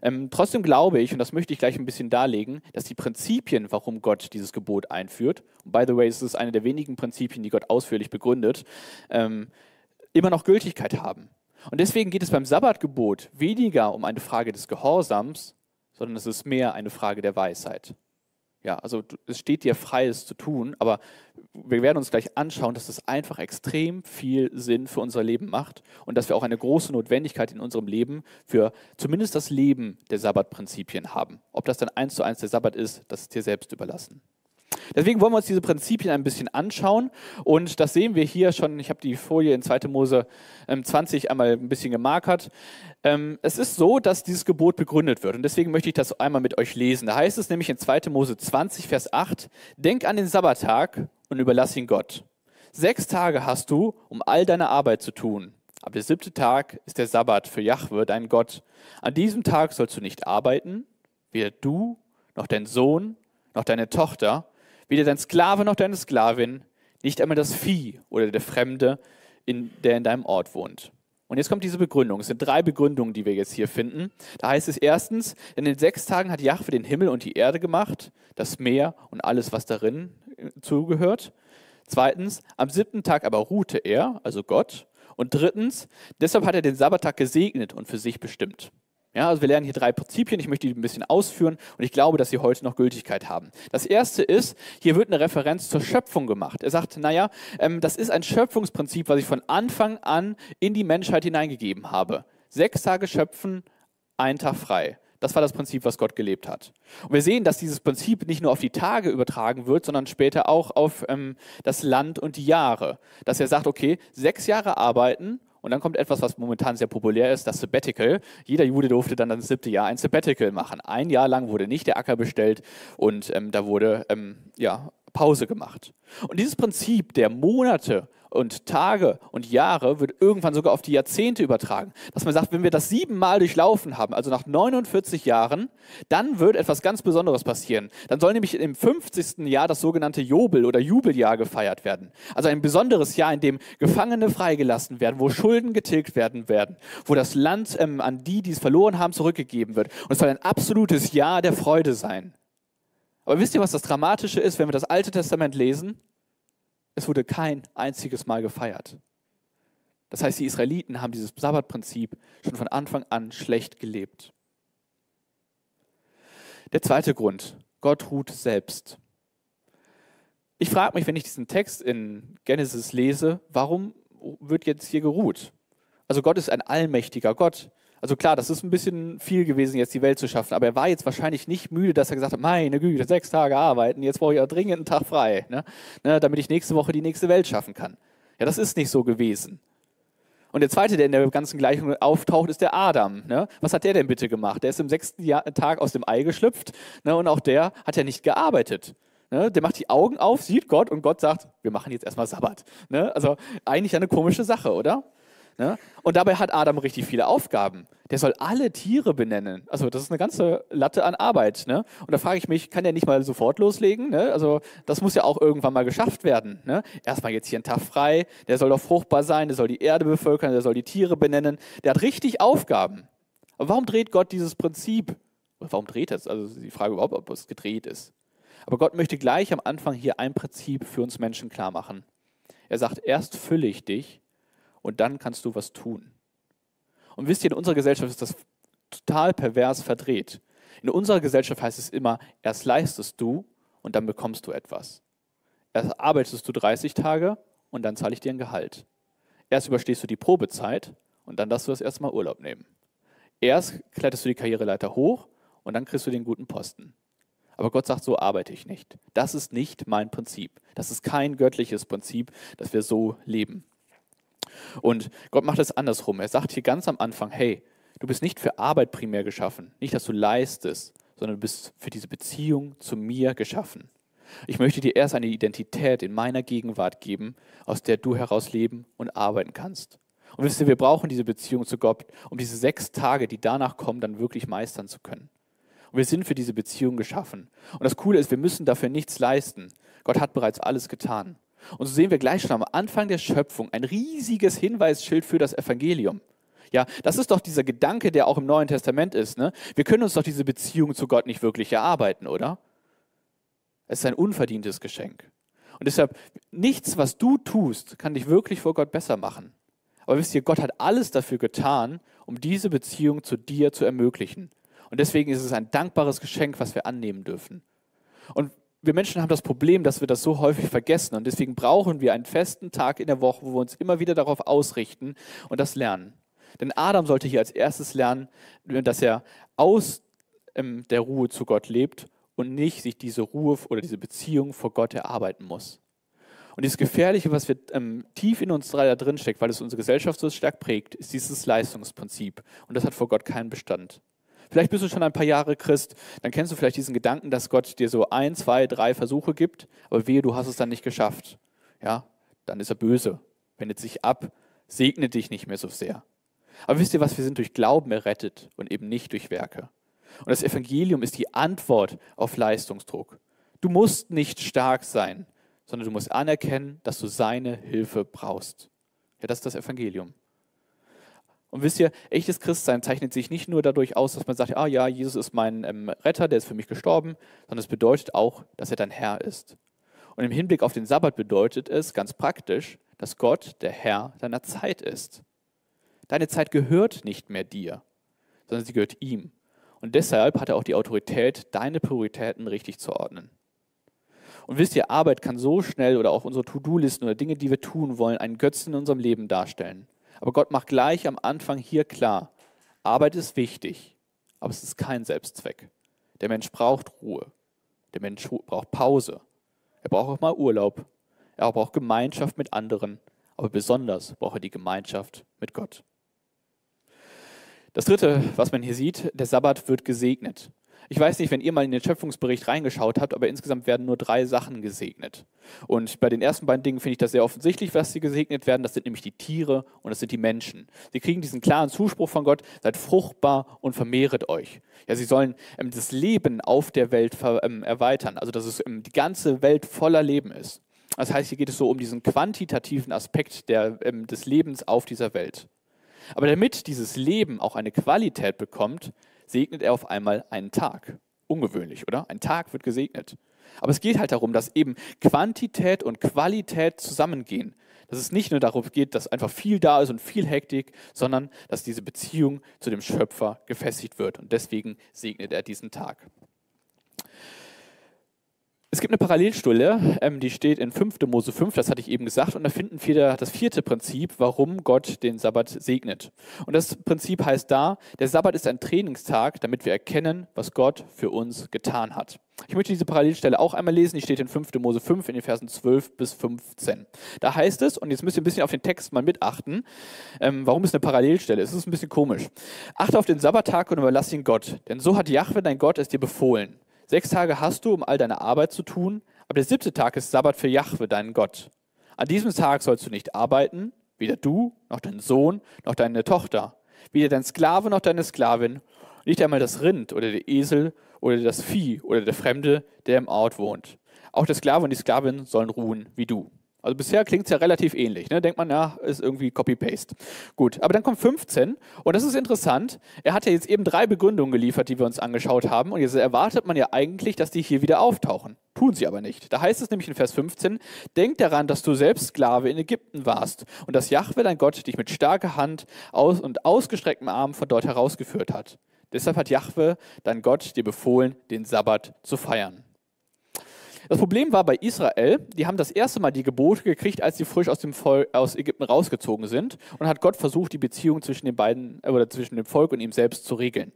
Ähm, trotzdem glaube ich, und das möchte ich gleich ein bisschen darlegen, dass die Prinzipien, warum Gott dieses Gebot einführt, und by the way, es ist eine der wenigen Prinzipien, die Gott ausführlich begründet, ähm, immer noch Gültigkeit haben. Und deswegen geht es beim Sabbatgebot weniger um eine Frage des Gehorsams, sondern es ist mehr eine Frage der Weisheit. Ja, also es steht dir frei, es zu tun, aber wir werden uns gleich anschauen, dass das einfach extrem viel Sinn für unser Leben macht und dass wir auch eine große Notwendigkeit in unserem Leben für zumindest das Leben der Sabbatprinzipien haben. Ob das dann eins zu eins der Sabbat ist, das ist dir selbst überlassen. Deswegen wollen wir uns diese Prinzipien ein bisschen anschauen und das sehen wir hier schon. Ich habe die Folie in 2. Mose 20 ähm, einmal ein bisschen gemarkert. Ähm, es ist so, dass dieses Gebot begründet wird und deswegen möchte ich das einmal mit euch lesen. Da heißt es nämlich in 2. Mose 20, Vers 8, Denk an den Sabbattag und überlass ihn Gott. Sechs Tage hast du, um all deine Arbeit zu tun. Aber der siebte Tag ist der Sabbat für Jahwe, dein Gott. An diesem Tag sollst du nicht arbeiten, weder du, noch dein Sohn, noch deine Tochter, weder dein Sklave noch deine Sklavin, nicht einmal das Vieh oder der Fremde, in, der in deinem Ort wohnt. Und jetzt kommt diese Begründung. Es sind drei Begründungen, die wir jetzt hier finden. Da heißt es erstens, in den sechs Tagen hat Jahwe den Himmel und die Erde gemacht, das Meer und alles, was darin äh, zugehört. Zweitens, am siebten Tag aber ruhte er, also Gott. Und drittens, deshalb hat er den Sabbattag gesegnet und für sich bestimmt. Ja, also wir lernen hier drei Prinzipien, ich möchte die ein bisschen ausführen und ich glaube, dass sie heute noch Gültigkeit haben. Das erste ist, hier wird eine Referenz zur Schöpfung gemacht. Er sagt, naja, ähm, das ist ein Schöpfungsprinzip, was ich von Anfang an in die Menschheit hineingegeben habe. Sechs Tage schöpfen, ein Tag frei. Das war das Prinzip, was Gott gelebt hat. Und wir sehen, dass dieses Prinzip nicht nur auf die Tage übertragen wird, sondern später auch auf ähm, das Land und die Jahre. Dass er sagt, okay, sechs Jahre arbeiten und dann kommt etwas, was momentan sehr populär ist, das Sabbatical. Jeder Jude durfte dann das siebte Jahr ein Sabbatical machen. Ein Jahr lang wurde nicht der Acker bestellt und ähm, da wurde ähm, ja, Pause gemacht. Und dieses Prinzip der Monate und Tage und Jahre wird irgendwann sogar auf die Jahrzehnte übertragen. Dass man sagt, wenn wir das siebenmal durchlaufen haben, also nach 49 Jahren, dann wird etwas ganz Besonderes passieren. Dann soll nämlich im 50. Jahr das sogenannte Jubel oder Jubeljahr gefeiert werden. Also ein besonderes Jahr, in dem Gefangene freigelassen werden, wo Schulden getilgt werden werden, wo das Land ähm, an die, die es verloren haben, zurückgegeben wird. Und es soll ein absolutes Jahr der Freude sein. Aber wisst ihr, was das Dramatische ist, wenn wir das Alte Testament lesen? Es wurde kein einziges Mal gefeiert. Das heißt, die Israeliten haben dieses Sabbatprinzip schon von Anfang an schlecht gelebt. Der zweite Grund, Gott ruht selbst. Ich frage mich, wenn ich diesen Text in Genesis lese, warum wird jetzt hier geruht? Also Gott ist ein allmächtiger Gott. Also klar, das ist ein bisschen viel gewesen, jetzt die Welt zu schaffen, aber er war jetzt wahrscheinlich nicht müde, dass er gesagt hat, meine Güte, sechs Tage arbeiten, jetzt brauche ich auch dringend einen Tag frei, ne? Ne, damit ich nächste Woche die nächste Welt schaffen kann. Ja, das ist nicht so gewesen. Und der zweite, der in der ganzen Gleichung auftaucht, ist der Adam. Ne? Was hat der denn bitte gemacht? Der ist im sechsten Jahr, Tag aus dem Ei geschlüpft ne? und auch der hat ja nicht gearbeitet. Ne? Der macht die Augen auf, sieht Gott und Gott sagt, wir machen jetzt erstmal Sabbat. Ne? Also eigentlich eine komische Sache, oder? Ne? Und dabei hat Adam richtig viele Aufgaben. Der soll alle Tiere benennen. Also das ist eine ganze Latte an Arbeit. Ne? Und da frage ich mich, kann der nicht mal sofort loslegen? Ne? Also das muss ja auch irgendwann mal geschafft werden. Ne? Erstmal jetzt hier einen Tag frei, der soll doch fruchtbar sein, der soll die Erde bevölkern, der soll die Tiere benennen. Der hat richtig Aufgaben. Aber warum dreht Gott dieses Prinzip? Warum dreht er es? Also die Frage überhaupt, ob es gedreht ist. Aber Gott möchte gleich am Anfang hier ein Prinzip für uns Menschen klar machen. Er sagt, erst fülle ich dich und dann kannst du was tun. Und wisst ihr, in unserer Gesellschaft ist das total pervers verdreht. In unserer Gesellschaft heißt es immer, erst leistest du und dann bekommst du etwas. Erst arbeitest du 30 Tage und dann zahle ich dir ein Gehalt. Erst überstehst du die Probezeit und dann darfst du das erste Mal Urlaub nehmen. Erst kletterst du die Karriereleiter hoch und dann kriegst du den guten Posten. Aber Gott sagt, so arbeite ich nicht. Das ist nicht mein Prinzip. Das ist kein göttliches Prinzip, dass wir so leben. Und Gott macht es andersrum. Er sagt hier ganz am Anfang, hey, du bist nicht für Arbeit primär geschaffen, nicht, dass du leistest, sondern du bist für diese Beziehung zu mir geschaffen. Ich möchte dir erst eine Identität in meiner Gegenwart geben, aus der du heraus leben und arbeiten kannst. Und wisst ihr, wir brauchen diese Beziehung zu Gott, um diese sechs Tage, die danach kommen, dann wirklich meistern zu können. Und wir sind für diese Beziehung geschaffen. Und das Coole ist, wir müssen dafür nichts leisten. Gott hat bereits alles getan. Und so sehen wir gleich schon am Anfang der Schöpfung ein riesiges Hinweisschild für das Evangelium. Ja, das ist doch dieser Gedanke, der auch im Neuen Testament ist. Ne? Wir können uns doch diese Beziehung zu Gott nicht wirklich erarbeiten, oder? Es ist ein unverdientes Geschenk. Und deshalb, nichts, was du tust, kann dich wirklich vor Gott besser machen. Aber wisst ihr, Gott hat alles dafür getan, um diese Beziehung zu dir zu ermöglichen. Und deswegen ist es ein dankbares Geschenk, was wir annehmen dürfen. Und wir Menschen haben das Problem, dass wir das so häufig vergessen und deswegen brauchen wir einen festen Tag in der Woche, wo wir uns immer wieder darauf ausrichten und das lernen. Denn Adam sollte hier als erstes lernen, dass er aus ähm, der Ruhe zu Gott lebt und nicht sich diese Ruhe oder diese Beziehung vor Gott erarbeiten muss. Und dieses Gefährliche, was wir ähm, tief in uns drei da drin steckt, weil es unsere Gesellschaft so stark prägt, ist dieses Leistungsprinzip. Und das hat vor Gott keinen Bestand. Vielleicht bist du schon ein paar Jahre Christ, dann kennst du vielleicht diesen Gedanken, dass Gott dir so ein, zwei, drei Versuche gibt, aber wehe, du hast es dann nicht geschafft. Ja, dann ist er böse, wendet sich ab, segnet dich nicht mehr so sehr. Aber wisst ihr was, wir sind durch Glauben errettet und eben nicht durch Werke. Und das Evangelium ist die Antwort auf Leistungsdruck. Du musst nicht stark sein, sondern du musst anerkennen, dass du seine Hilfe brauchst. Ja, das ist das Evangelium. Und wisst ihr, echtes Christsein zeichnet sich nicht nur dadurch aus, dass man sagt, ah ja, Jesus ist mein ähm, Retter, der ist für mich gestorben, sondern es bedeutet auch, dass er dein Herr ist. Und im Hinblick auf den Sabbat bedeutet es ganz praktisch, dass Gott der Herr deiner Zeit ist. Deine Zeit gehört nicht mehr dir, sondern sie gehört ihm. Und deshalb hat er auch die Autorität, deine Prioritäten richtig zu ordnen. Und wisst ihr, Arbeit kann so schnell oder auch unsere To-Do-Listen oder Dinge, die wir tun wollen, einen Götzen in unserem Leben darstellen. Aber Gott macht gleich am Anfang hier klar, Arbeit ist wichtig, aber es ist kein Selbstzweck. Der Mensch braucht Ruhe. Der Mensch braucht Pause. Er braucht auch mal Urlaub. Er braucht Gemeinschaft mit anderen. Aber besonders braucht er die Gemeinschaft mit Gott. Das dritte, was man hier sieht, der Sabbat wird gesegnet. Ich weiß nicht, wenn ihr mal in den Schöpfungsbericht reingeschaut habt, aber insgesamt werden nur drei Sachen gesegnet. Und bei den ersten beiden Dingen finde ich das sehr offensichtlich, was sie gesegnet werden. Das sind nämlich die Tiere und das sind die Menschen. Sie kriegen diesen klaren Zuspruch von Gott, seid fruchtbar und vermehret euch. Ja, sie sollen ähm, das Leben auf der Welt ähm, erweitern, also dass es ähm, die ganze Welt voller Leben ist. Das heißt, hier geht es so um diesen quantitativen Aspekt der, ähm, des Lebens auf dieser Welt. Aber damit dieses Leben auch eine Qualität bekommt, segnet er auf einmal einen Tag. Ungewöhnlich, oder? Ein Tag wird gesegnet. Aber es geht halt darum, dass eben Quantität und Qualität zusammengehen. Dass es nicht nur darum geht, dass einfach viel da ist und viel Hektik, sondern dass diese Beziehung zu dem Schöpfer gefestigt wird. Und deswegen segnet er diesen Tag. Es gibt eine Parallelstelle, ähm, die steht in 5. Mose 5, das hatte ich eben gesagt, und da finden wir das vierte Prinzip, warum Gott den Sabbat segnet. Und das Prinzip heißt da, der Sabbat ist ein Trainingstag, damit wir erkennen, was Gott für uns getan hat. Ich möchte diese Parallelstelle auch einmal lesen, die steht in 5. Mose 5 in den Versen 12 bis 15. Da heißt es, und jetzt müsst ihr ein bisschen auf den Text mal mitachten, ähm, warum es eine Parallelstelle ist. Es ist ein bisschen komisch. Achte auf den Sabbattag und überlass ihn Gott, denn so hat Jahwe, dein Gott, es dir befohlen. Sechs Tage hast du, um all deine Arbeit zu tun, aber der siebte Tag ist Sabbat für Jahwe, deinen Gott. An diesem Tag sollst du nicht arbeiten, weder du, noch dein Sohn, noch deine Tochter, weder dein Sklave noch deine Sklavin, nicht einmal das Rind oder der Esel oder das Vieh oder der Fremde, der im Ort wohnt. Auch der Sklave und die Sklavin sollen ruhen wie du. Also bisher klingt es ja relativ ähnlich. Ne? Denkt man, ja, ist irgendwie Copy-Paste. Gut, aber dann kommt 15 und das ist interessant. Er hat ja jetzt eben drei Begründungen geliefert, die wir uns angeschaut haben. Und jetzt erwartet man ja eigentlich, dass die hier wieder auftauchen. Tun sie aber nicht. Da heißt es nämlich in Vers 15, denk daran, dass du selbst Sklave in Ägypten warst und dass Jahwe, dein Gott, dich mit starker Hand aus und ausgestrecktem Arm von dort herausgeführt hat. Deshalb hat Jahwe, dein Gott, dir befohlen, den Sabbat zu feiern. Das Problem war bei Israel, die haben das erste Mal die Gebote gekriegt, als sie frisch aus, dem Volk, aus Ägypten rausgezogen sind und hat Gott versucht, die Beziehung zwischen den beiden äh, oder zwischen dem Volk und ihm selbst zu regeln.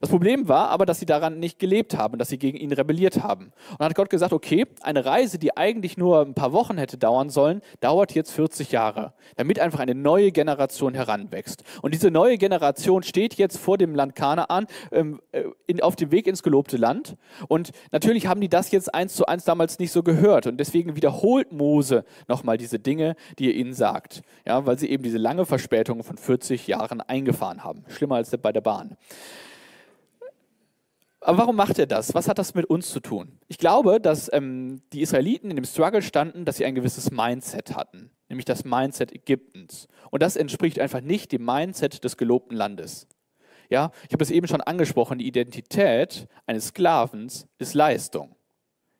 Das Problem war aber, dass sie daran nicht gelebt haben, dass sie gegen ihn rebelliert haben. Und dann hat Gott gesagt, okay, eine Reise, die eigentlich nur ein paar Wochen hätte dauern sollen, dauert jetzt 40 Jahre, damit einfach eine neue Generation heranwächst. Und diese neue Generation steht jetzt vor dem Land Kanaan ähm, äh, in, auf dem Weg ins gelobte Land. Und natürlich haben die das jetzt eins zu eins damals nicht so gehört. Und deswegen wiederholt Mose nochmal diese Dinge, die er ihnen sagt. Ja, weil sie eben diese lange Verspätung von 40 Jahren eingefahren haben. Schlimmer als bei der Bahn. Aber warum macht er das? Was hat das mit uns zu tun? Ich glaube, dass ähm, die Israeliten in dem Struggle standen, dass sie ein gewisses Mindset hatten, nämlich das Mindset Ägyptens. Und das entspricht einfach nicht dem Mindset des gelobten Landes. Ja, ich habe es eben schon angesprochen, die Identität eines Sklavens ist Leistung.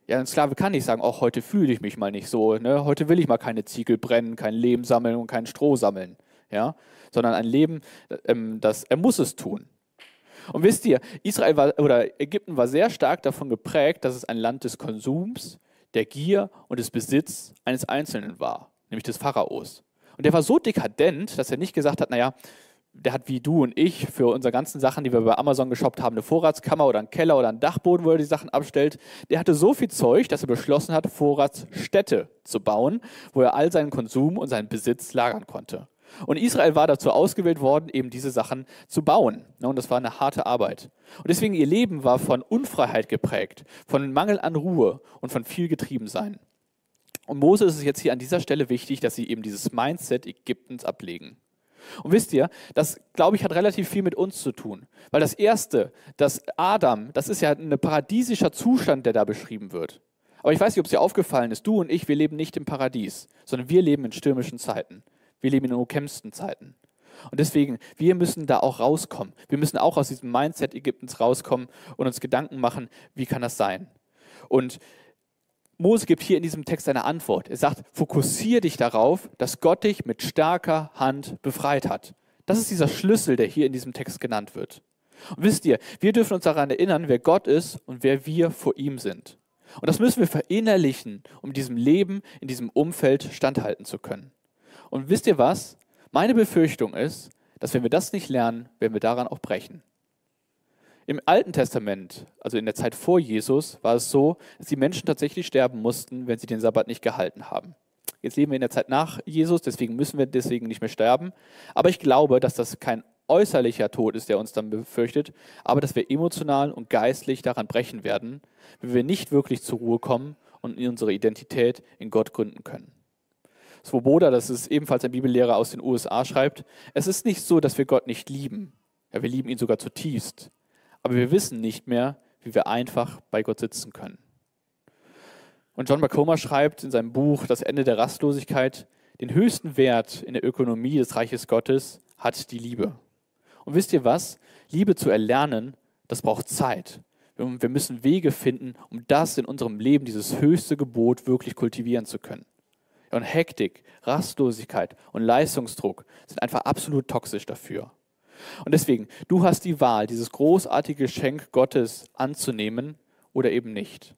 Ja, ein Sklave kann nicht sagen, auch heute fühle ich mich mal nicht so, ne? heute will ich mal keine Ziegel brennen, kein Lehm sammeln und kein Stroh sammeln. Ja? Sondern ein Leben, ähm, das, er muss es tun. Und wisst ihr, Israel war, oder Ägypten war sehr stark davon geprägt, dass es ein Land des Konsums, der Gier und des Besitzes eines Einzelnen war, nämlich des Pharaos. Und der war so dekadent, dass er nicht gesagt hat, naja, der hat wie du und ich für unsere ganzen Sachen, die wir bei Amazon geshoppt haben, eine Vorratskammer oder einen Keller oder einen Dachboden, wo er die Sachen abstellt. Der hatte so viel Zeug, dass er beschlossen hat, Vorratsstädte zu bauen, wo er all seinen Konsum und seinen Besitz lagern konnte. Und Israel war dazu ausgewählt worden, eben diese Sachen zu bauen. Und das war eine harte Arbeit. Und deswegen ihr Leben war von Unfreiheit geprägt, von Mangel an Ruhe und von viel Getriebensein. Und Mose ist es jetzt hier an dieser Stelle wichtig, dass sie eben dieses Mindset Ägyptens ablegen. Und wisst ihr, das, glaube ich, hat relativ viel mit uns zu tun. Weil das Erste, das Adam, das ist ja ein paradiesischer Zustand, der da beschrieben wird. Aber ich weiß nicht, ob es dir aufgefallen ist, du und ich, wir leben nicht im Paradies, sondern wir leben in stürmischen Zeiten. Wir leben in umkämpften Zeiten. Und deswegen, wir müssen da auch rauskommen. Wir müssen auch aus diesem Mindset Ägyptens rauskommen und uns Gedanken machen, wie kann das sein? Und Mose gibt hier in diesem Text eine Antwort. Er sagt, fokussiere dich darauf, dass Gott dich mit starker Hand befreit hat. Das ist dieser Schlüssel, der hier in diesem Text genannt wird. Und wisst ihr, wir dürfen uns daran erinnern, wer Gott ist und wer wir vor ihm sind. Und das müssen wir verinnerlichen, um diesem Leben, in diesem Umfeld standhalten zu können. Und wisst ihr was? Meine Befürchtung ist, dass wenn wir das nicht lernen, werden wir daran auch brechen. Im Alten Testament, also in der Zeit vor Jesus, war es so, dass die Menschen tatsächlich sterben mussten, wenn sie den Sabbat nicht gehalten haben. Jetzt leben wir in der Zeit nach Jesus, deswegen müssen wir deswegen nicht mehr sterben. Aber ich glaube, dass das kein äußerlicher Tod ist, der uns dann befürchtet, aber dass wir emotional und geistlich daran brechen werden, wenn wir nicht wirklich zur Ruhe kommen und unsere Identität in Gott gründen können. Svoboda, das ist ebenfalls ein Bibellehrer aus den USA, schreibt, es ist nicht so, dass wir Gott nicht lieben. Ja, wir lieben ihn sogar zutiefst. Aber wir wissen nicht mehr, wie wir einfach bei Gott sitzen können. Und John McComber schreibt in seinem Buch Das Ende der Rastlosigkeit, den höchsten Wert in der Ökonomie des Reiches Gottes hat die Liebe. Und wisst ihr was? Liebe zu erlernen, das braucht Zeit. Wir müssen Wege finden, um das in unserem Leben, dieses höchste Gebot, wirklich kultivieren zu können. Und Hektik, Rastlosigkeit und Leistungsdruck sind einfach absolut toxisch dafür. Und deswegen, du hast die Wahl, dieses großartige Geschenk Gottes anzunehmen oder eben nicht.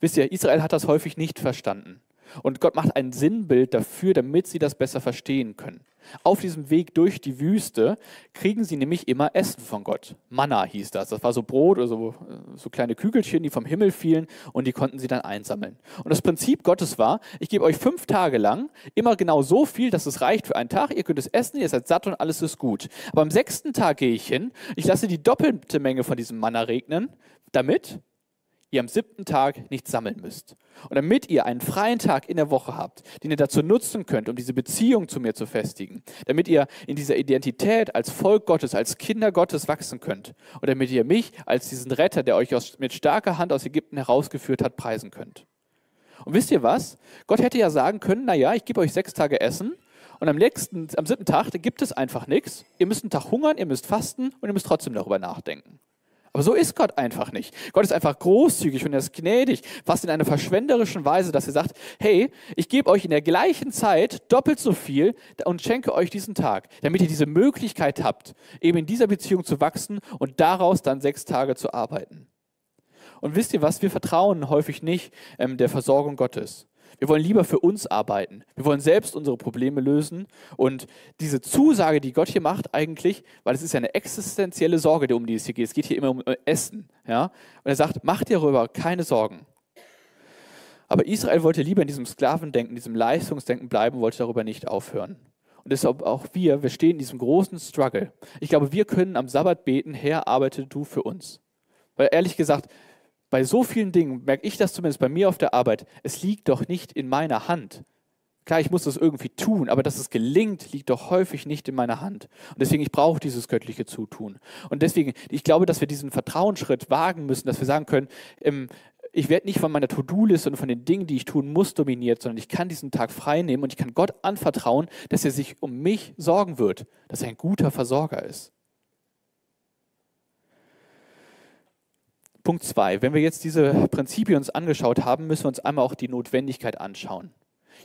Wisst ihr, Israel hat das häufig nicht verstanden. Und Gott macht ein Sinnbild dafür, damit sie das besser verstehen können. Auf diesem Weg durch die Wüste kriegen sie nämlich immer Essen von Gott. Manna hieß das. Das war so Brot oder so, so kleine Kügelchen, die vom Himmel fielen und die konnten sie dann einsammeln. Und das Prinzip Gottes war, ich gebe euch fünf Tage lang immer genau so viel, dass es reicht für einen Tag. Ihr könnt es essen, ihr seid satt und alles ist gut. Aber am sechsten Tag gehe ich hin, ich lasse die doppelte Menge von diesem Manna regnen, damit ihr am siebten Tag nicht sammeln müsst. Und damit ihr einen freien Tag in der Woche habt, den ihr dazu nutzen könnt, um diese Beziehung zu mir zu festigen, damit ihr in dieser Identität als Volk Gottes, als Kinder Gottes wachsen könnt und damit ihr mich als diesen Retter, der euch aus, mit starker Hand aus Ägypten herausgeführt hat, preisen könnt. Und wisst ihr was? Gott hätte ja sagen können, naja, ich gebe euch sechs Tage Essen und am, nächsten, am siebten Tag gibt es einfach nichts. Ihr müsst einen Tag hungern, ihr müsst fasten und ihr müsst trotzdem darüber nachdenken. Aber so ist Gott einfach nicht. Gott ist einfach großzügig und er ist gnädig, fast in einer verschwenderischen Weise, dass er sagt, hey, ich gebe euch in der gleichen Zeit doppelt so viel und schenke euch diesen Tag, damit ihr diese Möglichkeit habt, eben in dieser Beziehung zu wachsen und daraus dann sechs Tage zu arbeiten. Und wisst ihr was, wir vertrauen häufig nicht ähm, der Versorgung Gottes. Wir wollen lieber für uns arbeiten. Wir wollen selbst unsere Probleme lösen. Und diese Zusage, die Gott hier macht, eigentlich, weil es ist ja eine existenzielle Sorge, um die es hier geht. Es geht hier immer um Essen. Ja? Und er sagt, mach dir darüber keine Sorgen. Aber Israel wollte lieber in diesem Sklavendenken, diesem Leistungsdenken bleiben, wollte darüber nicht aufhören. Und deshalb auch wir, wir stehen in diesem großen Struggle. Ich glaube, wir können am Sabbat beten, Herr, arbeite du für uns. Weil ehrlich gesagt, bei so vielen Dingen merke ich das zumindest bei mir auf der Arbeit, es liegt doch nicht in meiner Hand. Klar, ich muss das irgendwie tun, aber dass es gelingt, liegt doch häufig nicht in meiner Hand. Und deswegen, ich brauche dieses göttliche Zutun. Und deswegen, ich glaube, dass wir diesen Vertrauensschritt wagen müssen, dass wir sagen können, ähm, ich werde nicht von meiner To-Do-Liste und von den Dingen, die ich tun muss, dominiert, sondern ich kann diesen Tag frei nehmen und ich kann Gott anvertrauen, dass er sich um mich sorgen wird, dass er ein guter Versorger ist. Punkt 2. Wenn wir jetzt diese Prinzipien uns angeschaut haben, müssen wir uns einmal auch die Notwendigkeit anschauen.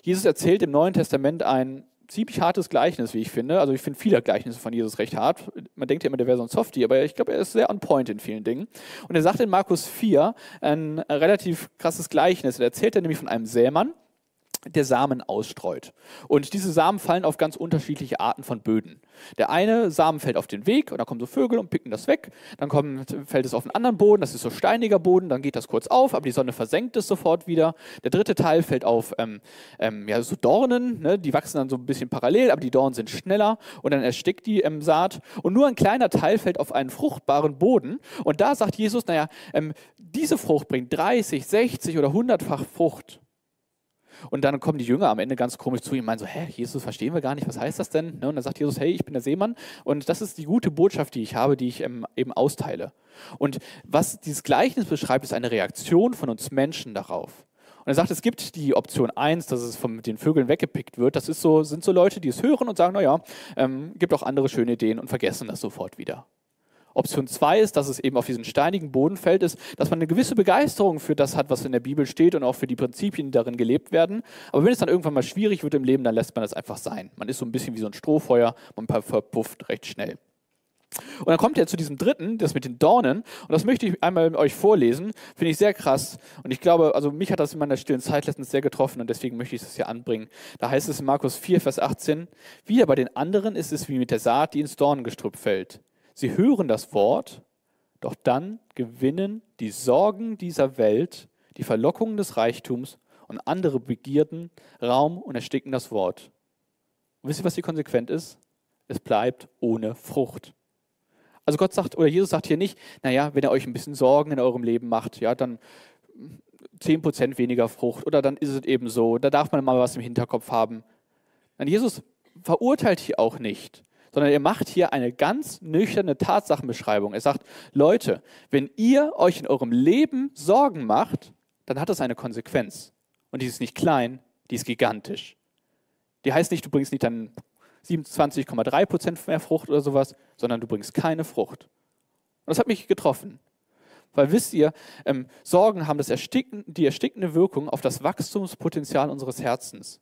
Jesus erzählt im Neuen Testament ein ziemlich hartes Gleichnis, wie ich finde. Also ich finde viele Gleichnisse von Jesus recht hart. Man denkt ja immer, der wäre so ein Softie, aber ich glaube, er ist sehr on point in vielen Dingen. Und er sagt in Markus 4 ein relativ krasses Gleichnis. Er erzählt er nämlich von einem Sämann, der Samen ausstreut. Und diese Samen fallen auf ganz unterschiedliche Arten von Böden. Der eine Samen fällt auf den Weg und da kommen so Vögel und picken das weg. Dann kommt, fällt es auf einen anderen Boden, das ist so steiniger Boden, dann geht das kurz auf, aber die Sonne versenkt es sofort wieder. Der dritte Teil fällt auf ähm, ähm, ja, so Dornen, ne? die wachsen dann so ein bisschen parallel, aber die Dornen sind schneller und dann erstickt die ähm, Saat. Und nur ein kleiner Teil fällt auf einen fruchtbaren Boden. Und da sagt Jesus, naja, ähm, diese Frucht bringt 30, 60 oder 100-fach Frucht. Und dann kommen die Jünger am Ende ganz komisch zu ihm und meinen so, hä, Jesus, verstehen wir gar nicht, was heißt das denn? Ne, und dann sagt Jesus, hey, ich bin der Seemann und das ist die gute Botschaft, die ich habe, die ich ähm, eben austeile. Und was dieses Gleichnis beschreibt, ist eine Reaktion von uns Menschen darauf. Und er sagt, es gibt die Option 1, dass es von den Vögeln weggepickt wird. Das ist so, sind so Leute, die es hören und sagen, naja, ähm, gibt auch andere schöne Ideen und vergessen das sofort wieder. Option 2 ist, dass es eben auf diesen steinigen Boden fällt, ist, dass man eine gewisse Begeisterung für das hat, was in der Bibel steht und auch für die Prinzipien, die darin gelebt werden. Aber wenn es dann irgendwann mal schwierig wird im Leben, dann lässt man das einfach sein. Man ist so ein bisschen wie so ein Strohfeuer, man verpufft recht schnell. Und dann kommt er zu diesem dritten, das mit den Dornen. Und das möchte ich einmal euch vorlesen. Finde ich sehr krass. Und ich glaube, also mich hat das in meiner stillen Zeit letztens sehr getroffen und deswegen möchte ich das hier anbringen. Da heißt es in Markus 4, Vers 18, wieder bei den anderen ist es wie mit der Saat, die ins Dornengestrüpp fällt. Sie hören das Wort, doch dann gewinnen die Sorgen dieser Welt, die Verlockungen des Reichtums und andere Begierden Raum und ersticken das Wort. Und wisst ihr, was die Konsequenz ist? Es bleibt ohne Frucht. Also Gott sagt, oder Jesus sagt hier nicht, naja, wenn ihr euch ein bisschen Sorgen in eurem Leben macht, ja, dann 10% weniger Frucht oder dann ist es eben so, da darf man mal was im Hinterkopf haben. Nein, Jesus verurteilt hier auch nicht sondern er macht hier eine ganz nüchterne Tatsachenbeschreibung. Er sagt, Leute, wenn ihr euch in eurem Leben Sorgen macht, dann hat das eine Konsequenz. Und die ist nicht klein, die ist gigantisch. Die heißt nicht, du bringst nicht dann 27,3 Prozent mehr Frucht oder sowas, sondern du bringst keine Frucht. Und das hat mich getroffen. Weil wisst ihr, ähm, Sorgen haben das ersticken, die erstickende Wirkung auf das Wachstumspotenzial unseres Herzens.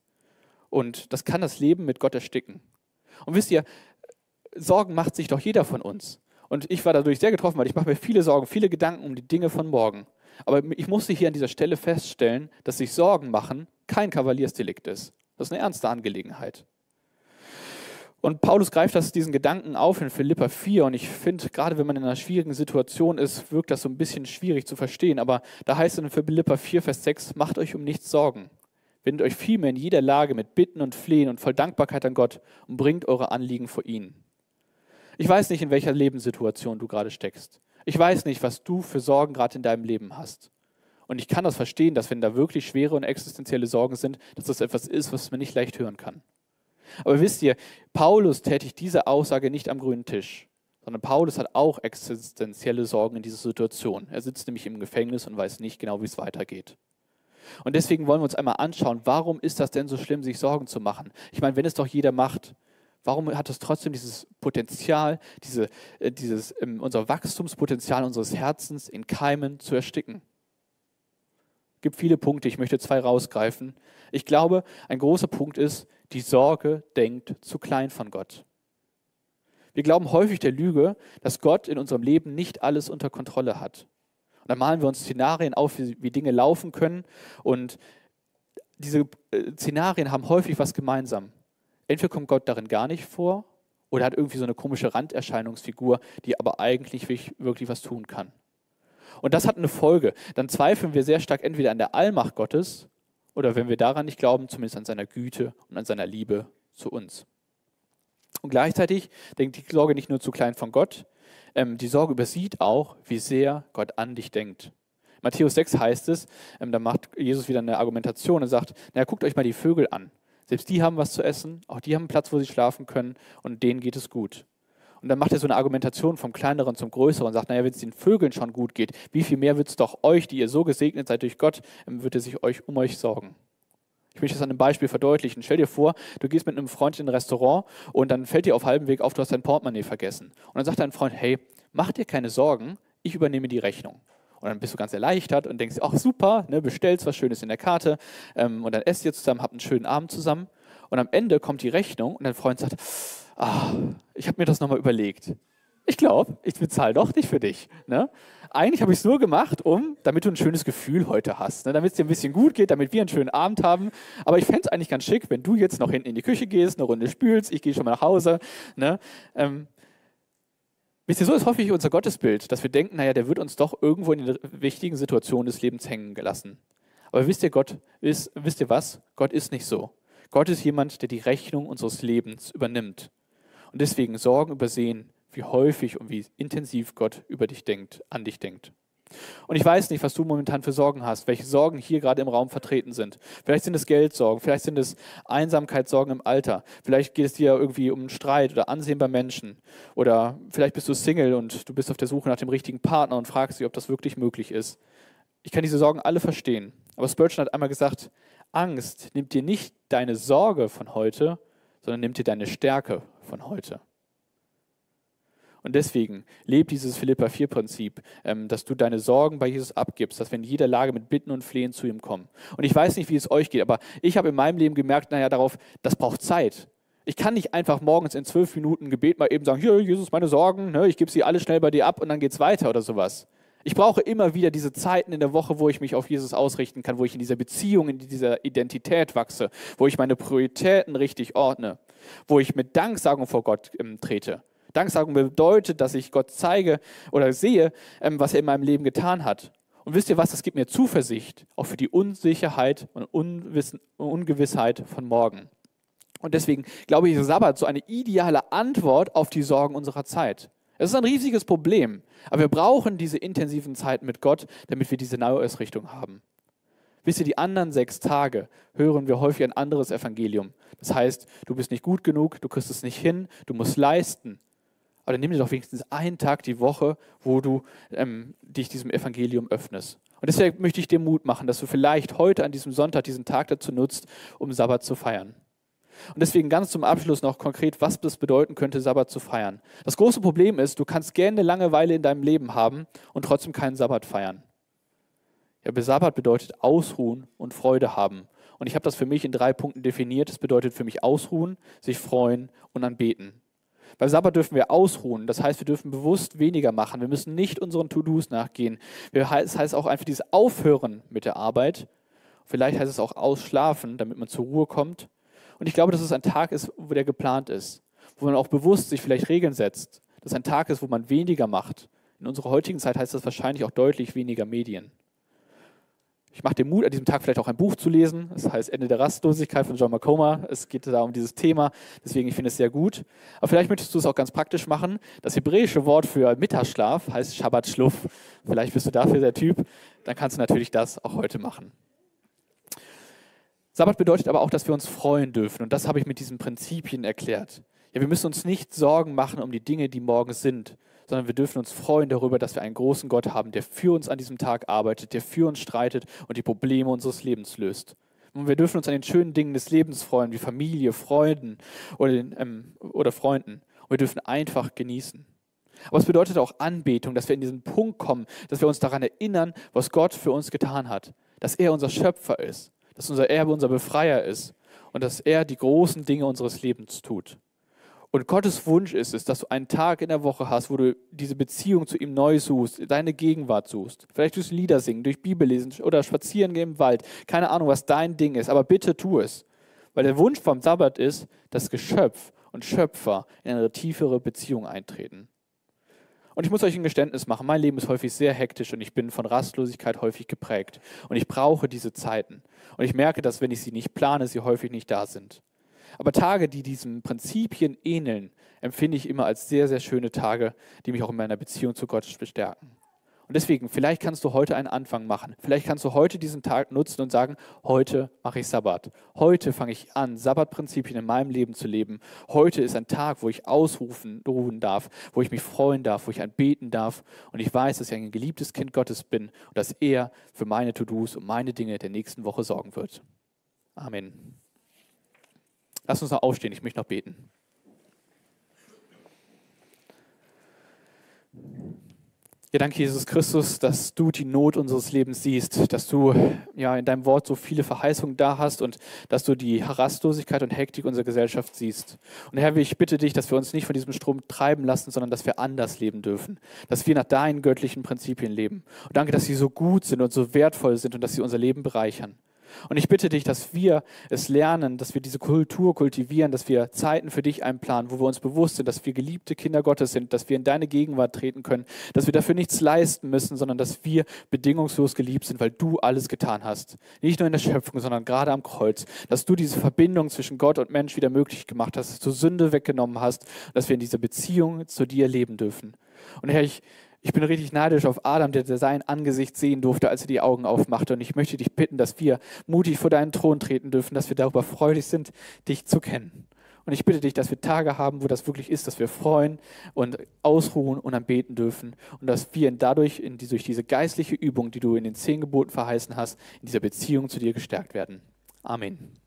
Und das kann das Leben mit Gott ersticken. Und wisst ihr, Sorgen macht sich doch jeder von uns. Und ich war dadurch sehr getroffen, weil ich mache mir viele Sorgen, viele Gedanken um die Dinge von morgen. Aber ich musste hier an dieser Stelle feststellen, dass sich Sorgen machen kein Kavaliersdelikt ist. Das ist eine ernste Angelegenheit. Und Paulus greift das, diesen Gedanken auf in Philippa 4. Und ich finde, gerade wenn man in einer schwierigen Situation ist, wirkt das so ein bisschen schwierig zu verstehen. Aber da heißt es in Philippa 4, Vers 6, macht euch um nichts Sorgen. Wendet euch vielmehr in jeder Lage mit Bitten und Flehen und voll Dankbarkeit an Gott und bringt eure Anliegen vor ihn. Ich weiß nicht, in welcher Lebenssituation du gerade steckst. Ich weiß nicht, was du für Sorgen gerade in deinem Leben hast. Und ich kann das verstehen, dass wenn da wirklich schwere und existenzielle Sorgen sind, dass das etwas ist, was man nicht leicht hören kann. Aber wisst ihr, Paulus tätigt diese Aussage nicht am grünen Tisch, sondern Paulus hat auch existenzielle Sorgen in dieser Situation. Er sitzt nämlich im Gefängnis und weiß nicht genau, wie es weitergeht. Und deswegen wollen wir uns einmal anschauen, warum ist das denn so schlimm, sich Sorgen zu machen? Ich meine, wenn es doch jeder macht, warum hat es trotzdem dieses Potenzial, diese, äh, dieses, ähm, unser Wachstumspotenzial unseres Herzens in Keimen zu ersticken? Es gibt viele Punkte, ich möchte zwei rausgreifen. Ich glaube, ein großer Punkt ist, die Sorge denkt zu klein von Gott. Wir glauben häufig der Lüge, dass Gott in unserem Leben nicht alles unter Kontrolle hat. Und dann malen wir uns Szenarien auf, wie, wie Dinge laufen können. Und diese äh, Szenarien haben häufig was gemeinsam. Entweder kommt Gott darin gar nicht vor oder hat irgendwie so eine komische Randerscheinungsfigur, die aber eigentlich wirklich was tun kann. Und das hat eine Folge. Dann zweifeln wir sehr stark entweder an der Allmacht Gottes oder wenn wir daran nicht glauben, zumindest an seiner Güte und an seiner Liebe zu uns. Und gleichzeitig denkt die Sorge nicht nur zu klein von Gott, ähm, die Sorge übersieht auch, wie sehr Gott an dich denkt. Matthäus 6 heißt es, ähm, da macht Jesus wieder eine Argumentation und sagt, naja, guckt euch mal die Vögel an. Selbst die haben was zu essen, auch die haben einen Platz, wo sie schlafen können und denen geht es gut. Und dann macht er so eine Argumentation vom Kleineren zum Größeren und sagt, naja, wenn es den Vögeln schon gut geht, wie viel mehr wird es doch euch, die ihr so gesegnet seid durch Gott, wird er sich euch um euch sorgen. Ich möchte das an einem Beispiel verdeutlichen. Stell dir vor, du gehst mit einem Freund in ein Restaurant und dann fällt dir auf halbem Weg auf, du hast dein Portemonnaie vergessen. Und dann sagt dein Freund, hey, mach dir keine Sorgen, ich übernehme die Rechnung. Und dann bist du ganz erleichtert und denkst, ach super, ne, bestellst was Schönes in der Karte ähm, und dann esst ihr zusammen, habt einen schönen Abend zusammen. Und am Ende kommt die Rechnung und dein Freund sagt, ah, ich habe mir das nochmal überlegt. Ich glaube, ich bezahle doch nicht für dich. Ne? Eigentlich habe ich es nur gemacht, um, damit du ein schönes Gefühl heute hast, ne? damit es dir ein bisschen gut geht, damit wir einen schönen Abend haben. Aber ich fände es eigentlich ganz schick, wenn du jetzt noch hinten in die Küche gehst, eine Runde spülst, ich gehe schon mal nach Hause. Ne? Ähm, wisst ihr, so ist häufig unser Gottesbild, dass wir denken, naja, der wird uns doch irgendwo in der wichtigen Situation des Lebens hängen gelassen. Aber wisst ihr, Gott ist, wisst ihr was? Gott ist nicht so. Gott ist jemand, der die Rechnung unseres Lebens übernimmt und deswegen Sorgen übersehen, wie häufig und wie intensiv Gott über dich denkt, an dich denkt. Und ich weiß nicht, was du momentan für Sorgen hast, welche Sorgen hier gerade im Raum vertreten sind. Vielleicht sind es Geldsorgen, vielleicht sind es Einsamkeitssorgen im Alter, vielleicht geht es dir irgendwie um Streit oder Ansehen bei Menschen. Oder vielleicht bist du Single und du bist auf der Suche nach dem richtigen Partner und fragst dich, ob das wirklich möglich ist. Ich kann diese Sorgen alle verstehen. Aber Spurgeon hat einmal gesagt, Angst nimmt dir nicht deine Sorge von heute, sondern nimmt dir deine Stärke von heute. Und deswegen lebt dieses Philippa 4-Prinzip, ähm, dass du deine Sorgen bei Jesus abgibst, dass wir in jeder Lage mit Bitten und Flehen zu ihm kommen. Und ich weiß nicht, wie es euch geht, aber ich habe in meinem Leben gemerkt, naja, darauf, das braucht Zeit. Ich kann nicht einfach morgens in zwölf Minuten Gebet mal eben sagen, hier, Jesus, meine Sorgen, ne, ich gebe sie alle schnell bei dir ab und dann geht es weiter oder sowas. Ich brauche immer wieder diese Zeiten in der Woche, wo ich mich auf Jesus ausrichten kann, wo ich in dieser Beziehung, in dieser Identität wachse, wo ich meine Prioritäten richtig ordne, wo ich mit Danksagung vor Gott ähm, trete. Danksagung bedeutet, dass ich Gott zeige oder sehe, ähm, was er in meinem Leben getan hat. Und wisst ihr was, das gibt mir Zuversicht, auch für die Unsicherheit und Unwissen, Ungewissheit von morgen. Und deswegen glaube ich, ist Sabbat so eine ideale Antwort auf die Sorgen unserer Zeit. Es ist ein riesiges Problem, aber wir brauchen diese intensiven Zeiten mit Gott, damit wir diese Neuausrichtung haben. Wisst ihr, die anderen sechs Tage hören wir häufig ein anderes Evangelium. Das heißt, du bist nicht gut genug, du kriegst es nicht hin, du musst leisten. Aber nimm dir doch wenigstens einen Tag die Woche, wo du ähm, dich diesem Evangelium öffnest. Und deswegen möchte ich dir Mut machen, dass du vielleicht heute an diesem Sonntag diesen Tag dazu nutzt, um Sabbat zu feiern. Und deswegen ganz zum Abschluss noch konkret, was das bedeuten könnte, Sabbat zu feiern. Das große Problem ist, du kannst gerne Langeweile in deinem Leben haben und trotzdem keinen Sabbat feiern. Ja, Sabbat bedeutet ausruhen und Freude haben. Und ich habe das für mich in drei Punkten definiert. Das bedeutet für mich ausruhen, sich freuen und anbeten. Beim Sabbat dürfen wir ausruhen. Das heißt, wir dürfen bewusst weniger machen. Wir müssen nicht unseren To-Dos nachgehen. Das heißt auch einfach dieses Aufhören mit der Arbeit. Vielleicht heißt es auch ausschlafen, damit man zur Ruhe kommt. Und ich glaube, dass es ein Tag ist, wo der geplant ist. Wo man auch bewusst sich vielleicht Regeln setzt. Dass es ein Tag ist, wo man weniger macht. In unserer heutigen Zeit heißt das wahrscheinlich auch deutlich weniger Medien. Ich mache den Mut, an diesem Tag vielleicht auch ein Buch zu lesen. Das heißt Ende der Rastlosigkeit von John McComa. Es geht da um dieses Thema. Deswegen, ich finde es sehr gut. Aber vielleicht möchtest du es auch ganz praktisch machen. Das hebräische Wort für Mittagsschlaf heißt Shabbat Schluff. Vielleicht bist du dafür der Typ. Dann kannst du natürlich das auch heute machen. Sabbat bedeutet aber auch, dass wir uns freuen dürfen. Und das habe ich mit diesen Prinzipien erklärt. Ja, wir müssen uns nicht Sorgen machen um die Dinge, die morgen sind, sondern wir dürfen uns freuen darüber, dass wir einen großen Gott haben, der für uns an diesem Tag arbeitet, der für uns streitet und die Probleme unseres Lebens löst. Und wir dürfen uns an den schönen Dingen des Lebens freuen, wie Familie, Freunden oder, ähm, oder Freunden. Und wir dürfen einfach genießen. Aber es bedeutet auch Anbetung, dass wir in diesen Punkt kommen, dass wir uns daran erinnern, was Gott für uns getan hat. Dass er unser Schöpfer ist, dass unser Erbe unser Befreier ist und dass er die großen Dinge unseres Lebens tut. Und Gottes Wunsch ist es, dass du einen Tag in der Woche hast, wo du diese Beziehung zu ihm neu suchst, deine Gegenwart suchst. Vielleicht durch Lieder singen, durch Bibellesen oder spazieren gehen im Wald. Keine Ahnung, was dein Ding ist, aber bitte tu es. Weil der Wunsch vom Sabbat ist, dass Geschöpf und Schöpfer in eine tiefere Beziehung eintreten. Und ich muss euch ein Geständnis machen, mein Leben ist häufig sehr hektisch und ich bin von Rastlosigkeit häufig geprägt. Und ich brauche diese Zeiten. Und ich merke, dass wenn ich sie nicht plane, sie häufig nicht da sind. Aber Tage, die diesen Prinzipien ähneln, empfinde ich immer als sehr, sehr schöne Tage, die mich auch in meiner Beziehung zu Gott bestärken. Und deswegen, vielleicht kannst du heute einen Anfang machen. Vielleicht kannst du heute diesen Tag nutzen und sagen, heute mache ich Sabbat. Heute fange ich an, Sabbatprinzipien in meinem Leben zu leben. Heute ist ein Tag, wo ich ausrufen, ruhen darf, wo ich mich freuen darf, wo ich anbeten darf. Und ich weiß, dass ich ein geliebtes Kind Gottes bin und dass er für meine To-Dos und meine Dinge der nächsten Woche sorgen wird. Amen. Lass uns noch aufstehen, ich möchte noch beten. Ja, danke, Jesus Christus, dass du die Not unseres Lebens siehst, dass du ja in deinem Wort so viele Verheißungen da hast und dass du die Rastlosigkeit und Hektik unserer Gesellschaft siehst. Und Herr, ich bitte dich, dass wir uns nicht von diesem Strom treiben lassen, sondern dass wir anders leben dürfen, dass wir nach deinen göttlichen Prinzipien leben. Und danke, dass sie so gut sind und so wertvoll sind und dass sie unser Leben bereichern. Und ich bitte dich, dass wir es lernen, dass wir diese Kultur kultivieren, dass wir Zeiten für dich einplanen, wo wir uns bewusst sind, dass wir geliebte Kinder Gottes sind, dass wir in deine Gegenwart treten können, dass wir dafür nichts leisten müssen, sondern dass wir bedingungslos geliebt sind, weil du alles getan hast. Nicht nur in der Schöpfung, sondern gerade am Kreuz, dass du diese Verbindung zwischen Gott und Mensch wieder möglich gemacht hast, dass du Sünde weggenommen hast, dass wir in dieser Beziehung zu dir leben dürfen. Und Herr, ich ich bin richtig neidisch auf Adam, der sein Angesicht sehen durfte, als er die Augen aufmachte. Und ich möchte dich bitten, dass wir mutig vor deinen Thron treten dürfen, dass wir darüber freudig sind, dich zu kennen. Und ich bitte dich, dass wir Tage haben, wo das wirklich ist, dass wir freuen und ausruhen und anbeten dürfen. Und dass wir dadurch, in die, durch diese geistliche Übung, die du in den zehn Geboten verheißen hast, in dieser Beziehung zu dir gestärkt werden. Amen.